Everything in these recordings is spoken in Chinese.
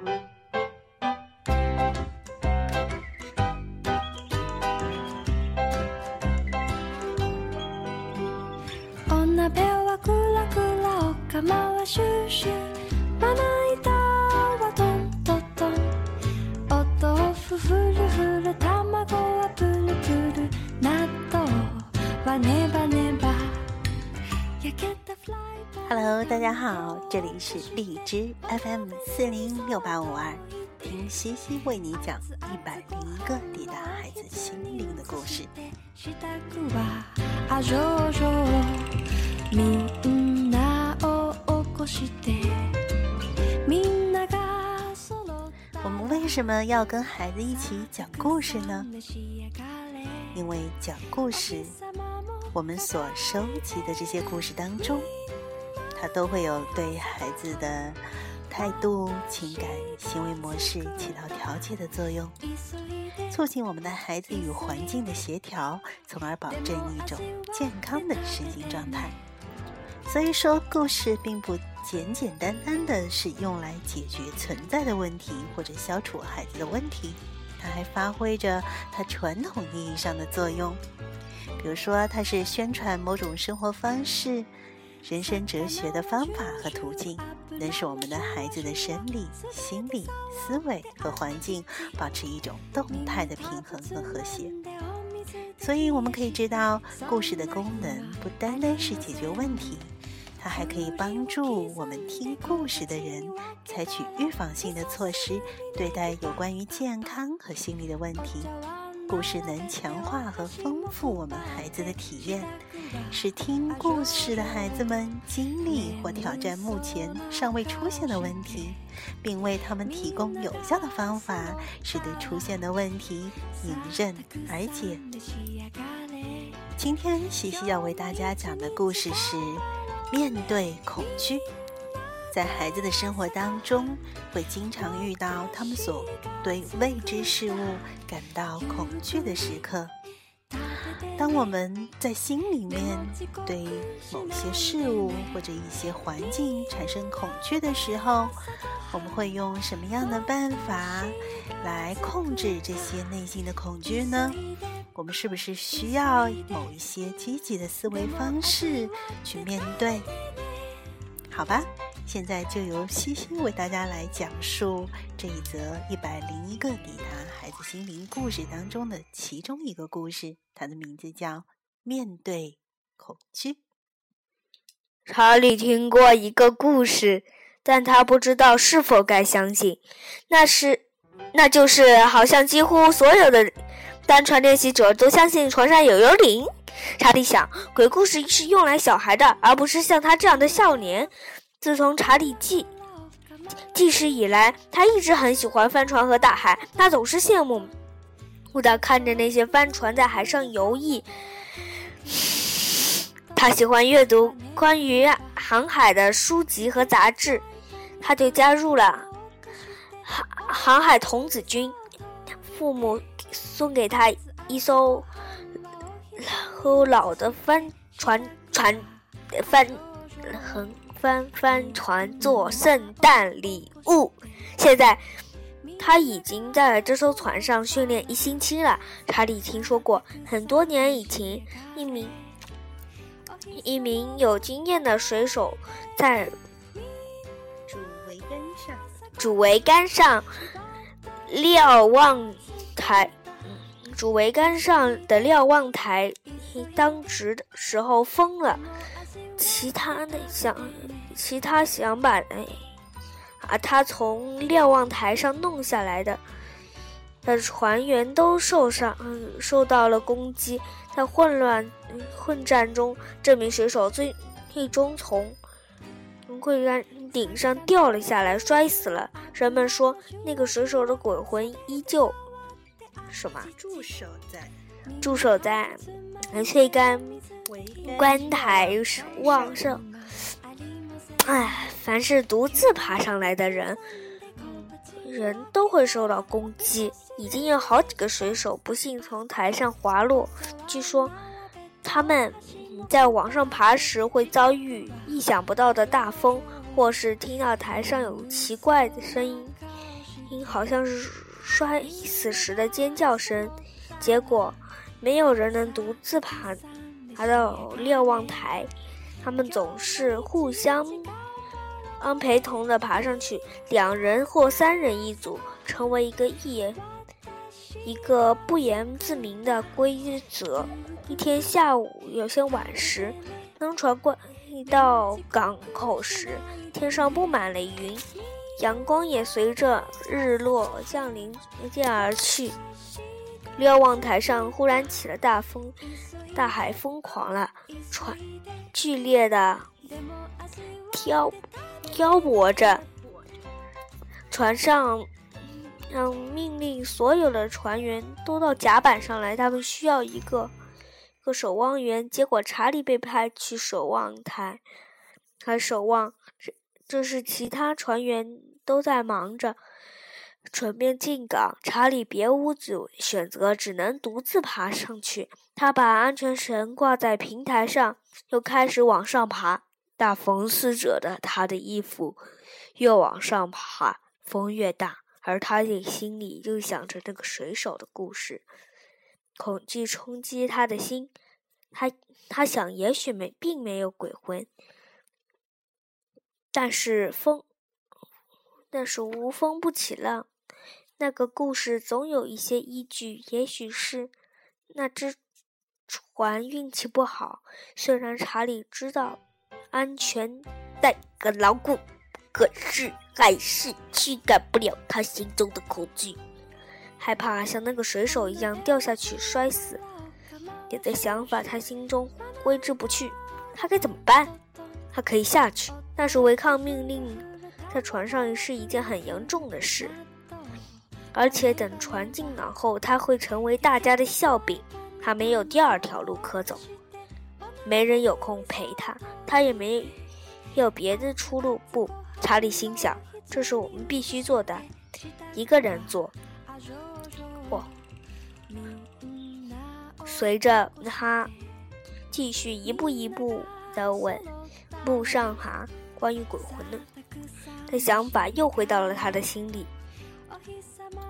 女部屋はクラクラおかまはシュシュまな板はトントトンお豆ふるふる卵はプルプル納豆はネバ Hello，大家好，这里是荔枝 FM 四零六八五二，听西西为你讲一百零一个抵达孩子心灵的故事。我们为什么要跟孩子一起讲故事呢？因为讲故事，我们所收集的这些故事当中，它都会有对孩子的态度、情感、行为模式起到调节的作用，促进我们的孩子与环境的协调，从而保证一种健康的身心状态。所以说，故事并不简简单单的是用来解决存在的问题或者消除孩子的问题，它还发挥着它传统意义上的作用。比如说，它是宣传某种生活方式、人生哲学的方法和途径，能使我们的孩子的生理、心理、思维和环境保持一种动态的平衡和和谐。所以，我们可以知道，故事的功能不单单是解决问题。它还可以帮助我们听故事的人采取预防性的措施，对待有关于健康和心理的问题。故事能强化和丰富我们孩子的体验，使听故事的孩子们经历或挑战目前尚未出现的问题，并为他们提供有效的方法，使得出现的问题迎刃而解。今天西西要为大家讲的故事是。面对恐惧，在孩子的生活当中，会经常遇到他们所对未知事物感到恐惧的时刻。当我们在心里面对某些事物或者一些环境产生恐惧的时候，我们会用什么样的办法来控制这些内心的恐惧呢？我们是不是需要某一些积极的思维方式去面对？好吧，现在就由西西为大家来讲述这一则一百零一个抵达孩子心灵故事当中的其中一个故事，它的名字叫《面对恐惧》。查理听过一个故事，但他不知道是否该相信。那是，那就是好像几乎所有的。单船练习者都相信床上有幽灵。查理想，鬼故事是用来小孩的，而不是像他这样的少年。自从查理记记事以来，他一直很喜欢帆船和大海。他总是羡慕，的看着那些帆船在海上游弋。他喜欢阅读关于航海的书籍和杂志。他就加入了航航海童子军。父母。送给他一艘老的帆船船帆横帆帆船做圣诞礼物。现在他已经在这艘船上训练一星期了。查理听说过，很多年以前，一名一名有经验的水手在主桅杆上主桅杆上瞭望台。主桅杆上的瞭望台当值的时候封了，其他的想，其他想把哎，啊，他从瞭望台上弄下来的的船员都受伤，受到了攻击，在混乱混战中，这名水手最最终从桅杆顶上掉了下来，摔死了。人们说，那个水手的鬼魂依旧。什么？驻守在驻守在桅杆关台望上。哎，凡是独自爬上来的人，人都会受到攻击。已经有好几个水手不幸从台上滑落。据说他们在往上爬时会遭遇意想不到的大风，或是听到台上有奇怪的声音。音好像是摔死时的尖叫声。结果，没有人能独自爬爬到瞭望台，他们总是互相陪同的爬上去，两人或三人一组，成为一个一一个不言自明的规则。一天下午有些晚时，当船过到港口时，天上布满了云，阳光也随着日落降临逐渐而去。瞭望台上忽然起了大风，大海疯狂了，船剧烈的漂漂泊着。船上让命令所有的船员都到甲板上来，他们需要一个个守望员。结果查理被派去守望台，他守望。这这是其他船员都在忙着。准备进港，查理别无选择，只能独自爬上去。他把安全绳挂在平台上，又开始往上爬。大风撕着的他的衣服，越往上爬，风越大，而他的心里又想着那个水手的故事。恐惧冲击他的心，他他想，也许没并没有鬼魂，但是风，但是无风不起浪。那个故事总有一些依据，也许是那只船运气不好。虽然查理知道安全带很牢固，可是还是驱赶不了他心中的恐惧，害怕像那个水手一样掉下去摔死。有的想法他心中挥之不去，他该怎么办？他可以下去，但是违抗命令在船上是一件很严重的事。而且等船进港后，他会成为大家的笑柄。他没有第二条路可走，没人有空陪他，他也没有别的出路。不，查理心想，这是我们必须做的，一个人做。我随着他继续一步一步的稳步上爬，关于鬼魂的的想法又回到了他的心里。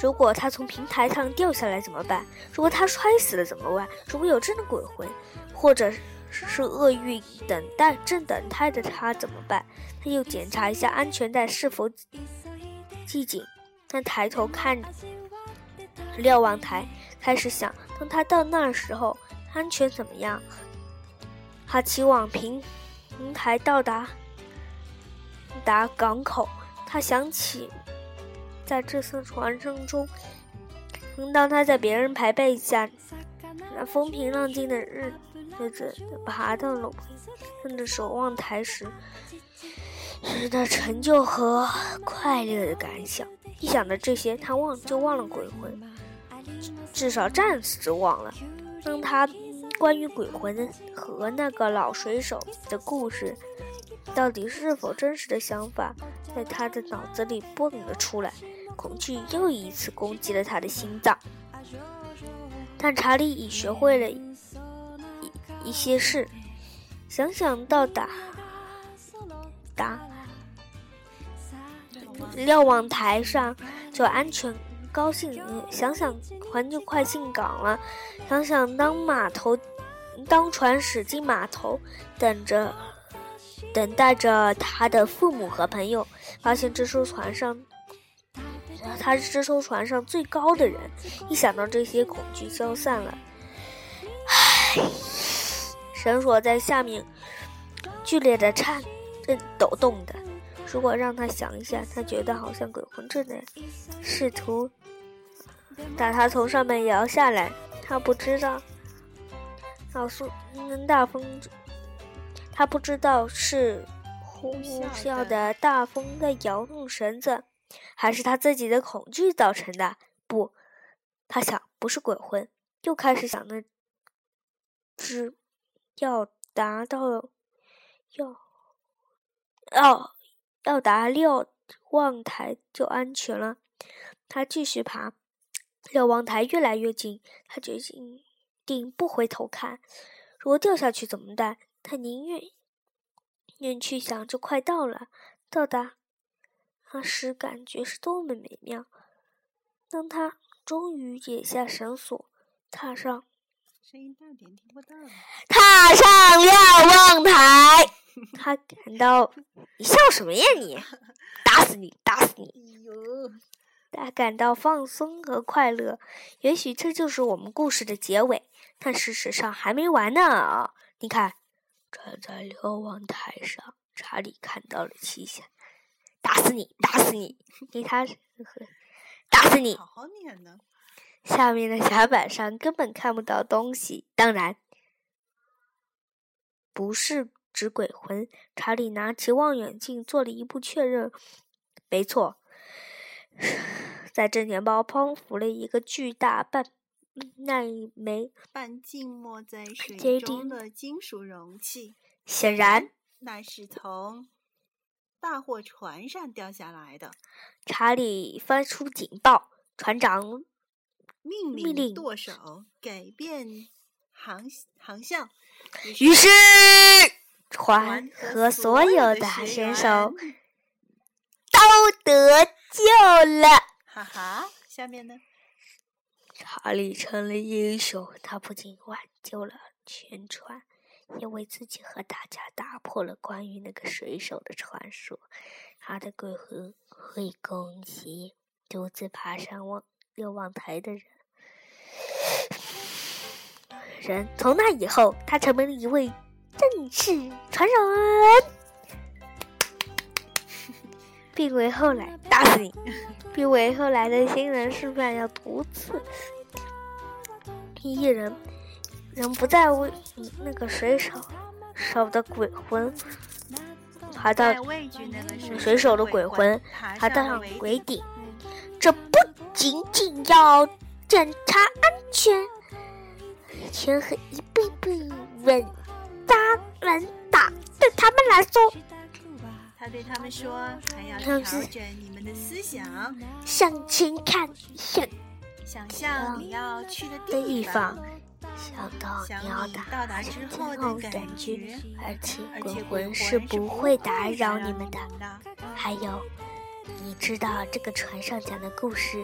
如果他从平台上掉下来怎么办？如果他摔死了怎么办？如果有真的鬼魂，或者是厄运等待正等待着他怎么办？他又检查一下安全带是否系紧。他抬头看瞭望台，开始想：当他到那时候，安全怎么样？他期望平平台到达达港口。他想起。在这艘船上中，当他在别人排背下，那风平浪静的日日子，爬到了看着守望台时，时的成就和快乐的感想。一想到这些，他忘就忘了鬼魂，至少暂时忘了。当他关于鬼魂和那个老水手的故事，到底是否真实的想法，在他的脑子里蹦了出来。恐惧又一次攻击了他的心脏，但查理已学会了一一些事。想想到达达瞭望台上就安全高兴，想想船就快进港了，想想当码头当船驶进码头，等着等待着他的父母和朋友，发现这艘船上。他是这艘船上最高的人，一想到这些，恐惧消散了。唉，绳索在下面剧烈的颤、抖动的。如果让他想一下，他觉得好像鬼魂正在试图把他从上面摇下来。他不知道，老苏大风，他不知道是呼啸的大风在摇动绳子。还是他自己的恐惧造成的？不，他想，不是鬼魂。又开始想，那只要达到要要要达瞭望台就安全了。他继续爬，瞭望台越来越近，他决定不回头看。如果掉下去怎么办？他宁愿愿去想，就快到了，到达。那时感觉是多么美妙！当他终于解下绳索，踏上声音大点，听不到。踏上瞭望台，他感到你笑什么呀你？打死你！打死你！哎呦，他感到放松和快乐。也许这就是我们故事的结尾，但事实上还没完呢。你看，站在瞭望台上，查理看到了奇险。打死你！打死你！因为他打死你！好好念呢。下面的甲板上根本看不到东西，当然不是指鬼魂。查理拿起望远镜做了一步确认，没错，在正前方匍匐了一个巨大半那一枚半浸没在水中的金属容器，显然那是从大货船上掉下来的。查理发出警报，船长命命令令舵手改变航航向，于是船船和所所有的选手都得救了。哈哈，下面呢？查理成了英雄，他不仅挽救了全船，也为自己和大家打破了关于那个水手的传说。他的鬼魂会攻击独自爬上望瞭望台的人。人从那以后，他成为了一位正式船人，并为后来打死你，并为后来的新人示范要独自一人，人不再为那个水手手的鬼魂爬到水手的鬼魂爬爬到上了桅桅顶。嗯这不仅仅要检查安全，而且和一步步稳扎稳打对他们来说，他对他们说：“还要调整你们的思想，向前看，向想象你要去的的地地方，想到你要你到达之后的后感感觉觉，而且鬼魂是不会打扰你你们的。的。还有，你知道这个船上讲的故事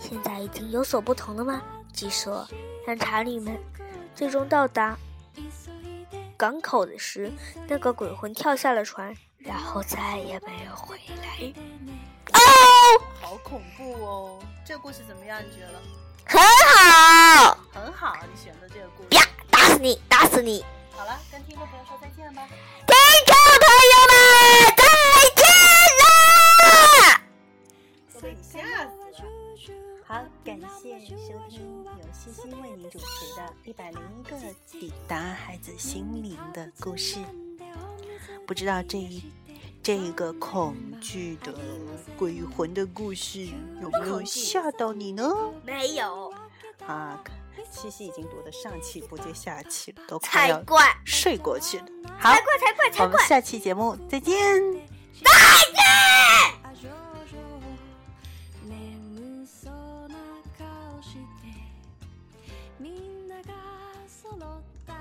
现在已经有所不同了吗？据说，当查理们最终到达港口的时，那个鬼魂跳下了船，然后再也没有回来。哦，好恐怖哦！这故事怎么样？你觉得？很好，很好，你选的这个故事。呀，打死你，打死你！好了，跟听众朋友说再见了吧。听众朋友们，再见啦！都被你吓死了。好，感谢收听由西西为您主持的《一百零一个抵达孩子心灵的故事》。不知道这一这一个恐惧的鬼魂的故事有没有吓到你呢？没有，啊，七夕已经读的上气不接下气了，都快要，睡过去了。好才，怪，才怪，才怪！我们下期节目再见。再